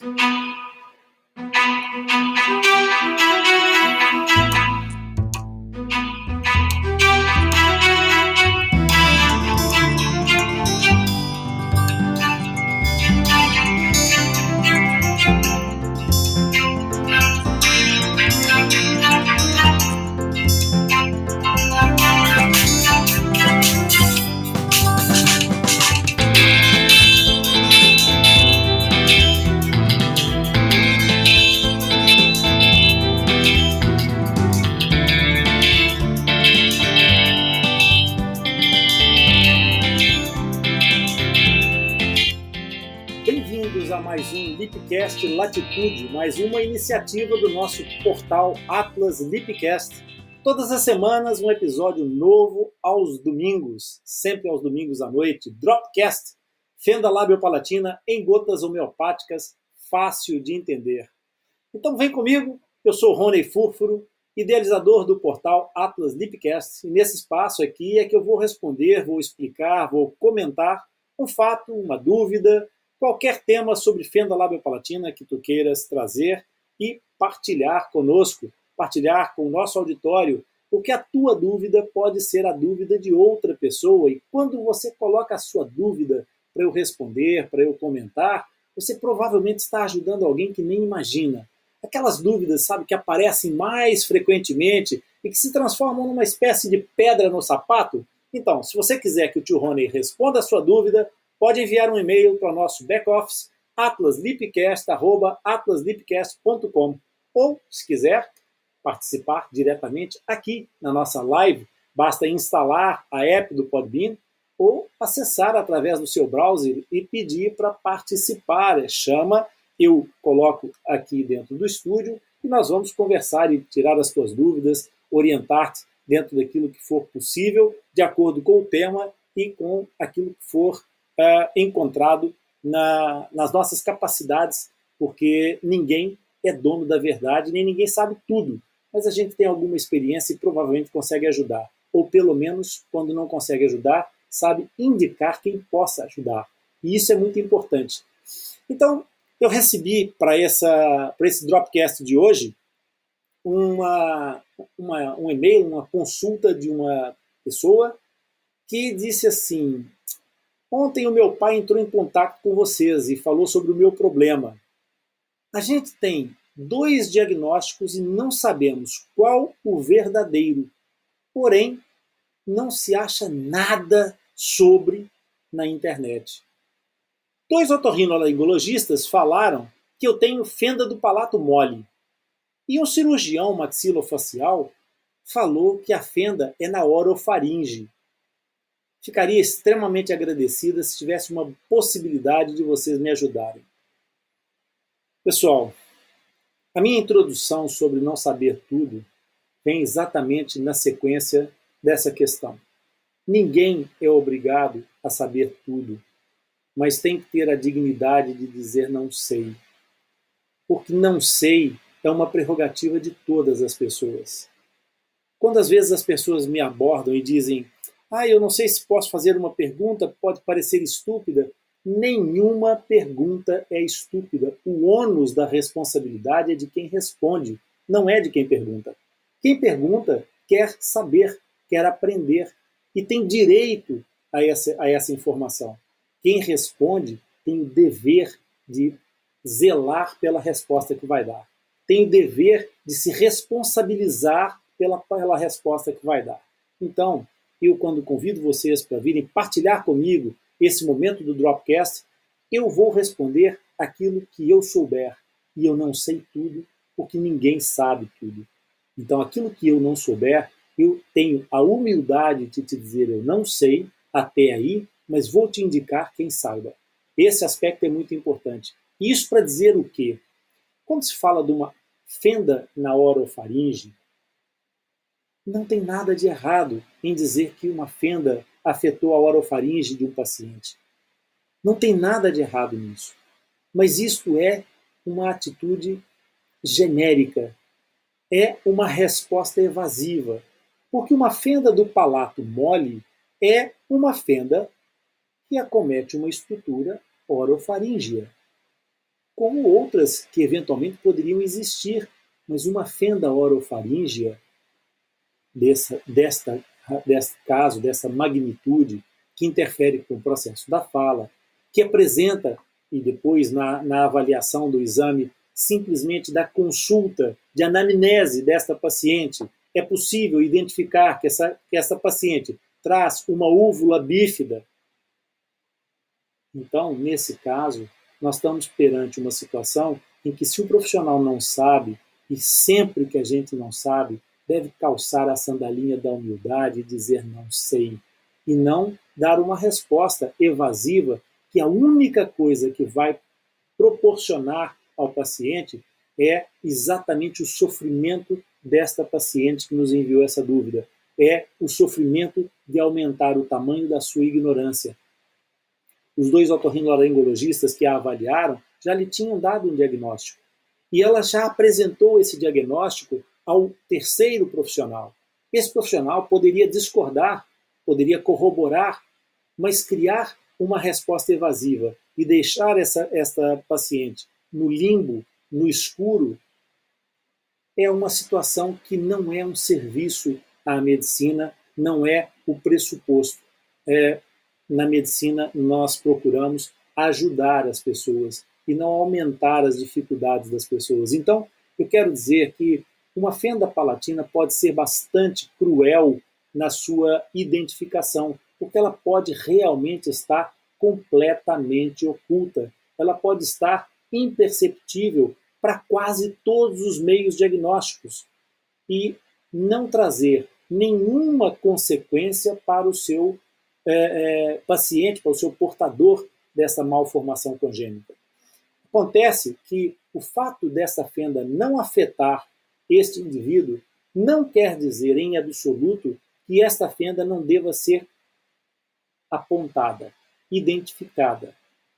Mm-hmm. Lipcast Latitude, mais uma iniciativa do nosso portal Atlas Lipcast. Todas as semanas um episódio novo aos domingos, sempre aos domingos à noite. Dropcast, fenda lábio-palatina em gotas homeopáticas, fácil de entender. Então vem comigo, eu sou Rony Furfuro, idealizador do portal Atlas Lipcast, e nesse espaço aqui é que eu vou responder, vou explicar, vou comentar um fato, uma dúvida, qualquer tema sobre fenda lábio-palatina que tu queiras trazer e partilhar conosco, partilhar com o nosso auditório, porque a tua dúvida pode ser a dúvida de outra pessoa e quando você coloca a sua dúvida para eu responder, para eu comentar, você provavelmente está ajudando alguém que nem imagina. Aquelas dúvidas, sabe, que aparecem mais frequentemente e que se transformam numa espécie de pedra no sapato. Então, se você quiser que o tio Rony responda a sua dúvida, pode enviar um e-mail para o nosso back-office atlaslipcast.com ou, se quiser, participar diretamente aqui na nossa live, basta instalar a app do Podbean ou acessar através do seu browser e pedir para participar. Chama, eu coloco aqui dentro do estúdio e nós vamos conversar e tirar as suas dúvidas, orientar-te dentro daquilo que for possível, de acordo com o tema e com aquilo que for uh, encontrado na, nas nossas capacidades, porque ninguém é dono da verdade, nem ninguém sabe tudo. Mas a gente tem alguma experiência e provavelmente consegue ajudar. Ou pelo menos, quando não consegue ajudar, sabe indicar quem possa ajudar. E isso é muito importante. Então, eu recebi para esse Dropcast de hoje uma, uma, um e-mail, uma consulta de uma pessoa que disse assim: Ontem o meu pai entrou em contato com vocês e falou sobre o meu problema. A gente tem dois diagnósticos e não sabemos qual o verdadeiro. Porém, não se acha nada sobre na internet. Dois otorrinolaringologistas falaram que eu tenho fenda do palato mole. E um cirurgião maxilofacial falou que a fenda é na orofaringe, Ficaria extremamente agradecida se tivesse uma possibilidade de vocês me ajudarem. Pessoal, a minha introdução sobre não saber tudo vem exatamente na sequência dessa questão. Ninguém é obrigado a saber tudo, mas tem que ter a dignidade de dizer não sei. Porque não sei é uma prerrogativa de todas as pessoas. Quando às vezes as pessoas me abordam e dizem ah, eu não sei se posso fazer uma pergunta, pode parecer estúpida. Nenhuma pergunta é estúpida. O ônus da responsabilidade é de quem responde, não é de quem pergunta. Quem pergunta quer saber, quer aprender e tem direito a essa, a essa informação. Quem responde tem o dever de zelar pela resposta que vai dar. Tem o dever de se responsabilizar pela, pela resposta que vai dar. Então, eu, quando convido vocês para virem partilhar comigo esse momento do Dropcast, eu vou responder aquilo que eu souber. E eu não sei tudo, porque ninguém sabe tudo. Então, aquilo que eu não souber, eu tenho a humildade de te dizer eu não sei até aí, mas vou te indicar quem saiba. Esse aspecto é muito importante. Isso para dizer o quê? Quando se fala de uma fenda na orofaringe, não tem nada de errado em dizer que uma fenda afetou a orofaringe de um paciente. Não tem nada de errado nisso. Mas isso é uma atitude genérica, é uma resposta evasiva, porque uma fenda do palato mole é uma fenda que acomete uma estrutura orofaríngea. como outras que eventualmente poderiam existir, mas uma fenda orofaríngea dessa, desta, caso, dessa magnitude, que interfere com o processo da fala, que apresenta, e depois na, na avaliação do exame, simplesmente da consulta, de anamnese desta paciente, é possível identificar que essa, que essa paciente traz uma úvula bífida. Então, nesse caso, nós estamos perante uma situação em que, se o profissional não sabe, e sempre que a gente não sabe, deve calçar a sandalinha da humildade e dizer não sei, e não dar uma resposta evasiva, que a única coisa que vai proporcionar ao paciente é exatamente o sofrimento desta paciente que nos enviou essa dúvida. É o sofrimento de aumentar o tamanho da sua ignorância. Os dois otorrinolaringologistas que a avaliaram já lhe tinham dado um diagnóstico. E ela já apresentou esse diagnóstico ao terceiro profissional. Esse profissional poderia discordar, poderia corroborar, mas criar uma resposta evasiva e deixar essa, essa paciente no limbo, no escuro, é uma situação que não é um serviço à medicina, não é o pressuposto. É, na medicina, nós procuramos ajudar as pessoas e não aumentar as dificuldades das pessoas. Então, eu quero dizer que uma fenda palatina pode ser bastante cruel na sua identificação, porque ela pode realmente estar completamente oculta. Ela pode estar imperceptível para quase todos os meios diagnósticos e não trazer nenhuma consequência para o seu é, é, paciente, para o seu portador dessa malformação congênita. Acontece que o fato dessa fenda não afetar este indivíduo não quer dizer em absoluto que esta fenda não deva ser apontada, identificada,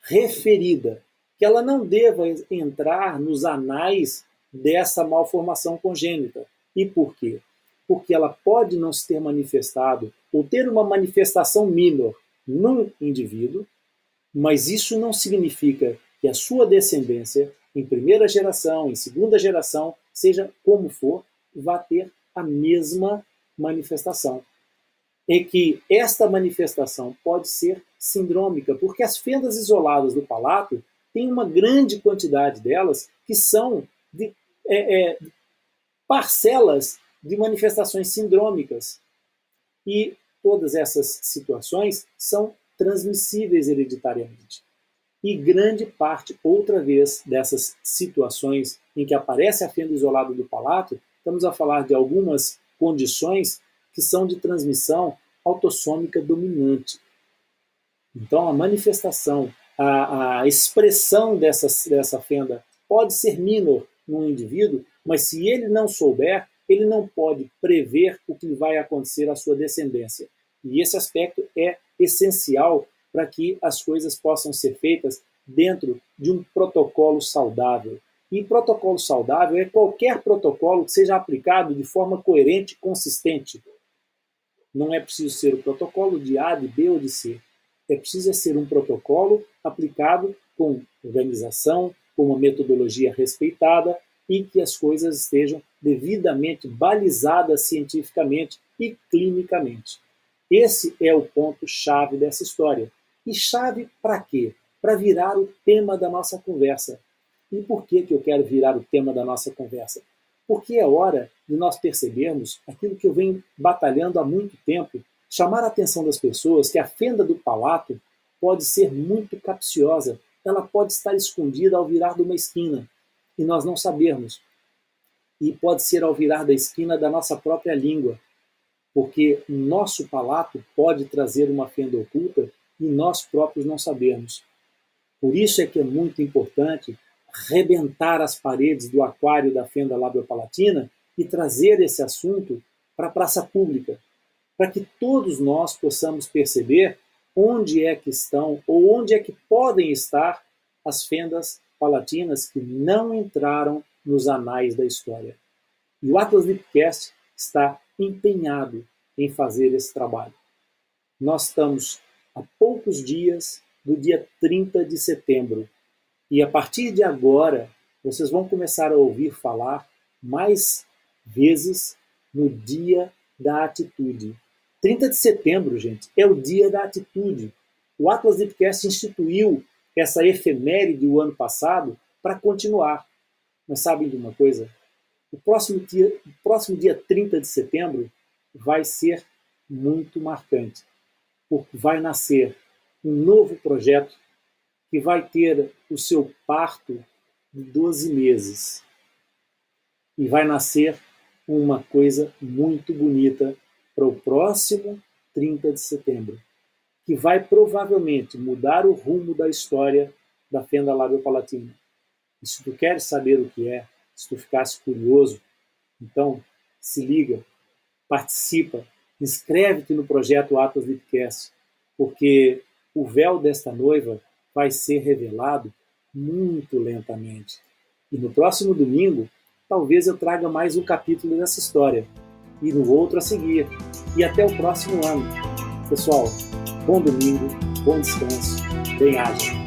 referida que ela não deva entrar nos anais dessa malformação congênita. E por quê? Porque ela pode não se ter manifestado ou ter uma manifestação menor num indivíduo, mas isso não significa que a sua descendência, em primeira geração, em segunda geração, seja como for, vá ter a mesma manifestação. E que esta manifestação pode ser sindrômica, porque as fendas isoladas do palato tem uma grande quantidade delas que são de, é, é, parcelas de manifestações sindrômicas. E todas essas situações são transmissíveis hereditariamente. E grande parte, outra vez, dessas situações em que aparece a fenda isolada do palato, estamos a falar de algumas condições que são de transmissão autossômica dominante. Então, a manifestação a, a expressão dessa, dessa fenda pode ser minor num indivíduo, mas se ele não souber, ele não pode prever o que vai acontecer à sua descendência. E esse aspecto é essencial para que as coisas possam ser feitas dentro de um protocolo saudável. E protocolo saudável é qualquer protocolo que seja aplicado de forma coerente e consistente. Não é preciso ser o protocolo de A, de B ou de C é preciso ser um protocolo aplicado com organização, com uma metodologia respeitada e que as coisas estejam devidamente balizadas cientificamente e clinicamente. Esse é o ponto chave dessa história. E chave para quê? Para virar o tema da nossa conversa. E por que, que eu quero virar o tema da nossa conversa? Porque é hora de nós percebermos aquilo que eu venho batalhando há muito tempo chamar a atenção das pessoas que a fenda do palato pode ser muito capciosa, ela pode estar escondida ao virar de uma esquina e nós não sabermos. E pode ser ao virar da esquina da nossa própria língua, porque nosso palato pode trazer uma fenda oculta e nós próprios não sabermos. Por isso é que é muito importante rebentar as paredes do aquário da fenda labiopalatina e trazer esse assunto para a praça pública, para que todos nós possamos perceber onde é que estão ou onde é que podem estar as fendas palatinas que não entraram nos anais da história. E o Atlas Lipcast está empenhado em fazer esse trabalho. Nós estamos a poucos dias do dia 30 de setembro E a partir de agora, vocês vão começar a ouvir falar mais vezes no dia da atitude. 30 de setembro, gente, é o dia da atitude. O Atlas Lipcast instituiu essa efeméride o ano passado para continuar. Mas sabem de uma coisa? O próximo dia, o próximo dia 30 de setembro vai ser muito marcante, porque vai nascer um novo projeto que vai ter o seu parto de 12 meses. E vai nascer uma coisa muito bonita para o próximo 30 de setembro, que vai provavelmente mudar o rumo da história da fenda lábio-palatina. E se tu queres saber o que é, se tu ficasse curioso, então se liga, participa, inscreve-te no projeto Atlas Lipcast, porque o véu desta noiva vai ser revelado muito lentamente. E no próximo domingo, talvez eu traga mais um capítulo dessa história, e no outro a seguir. E até o próximo ano. Pessoal, bom domingo, bom descanso, bem-aja.